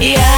Yeah.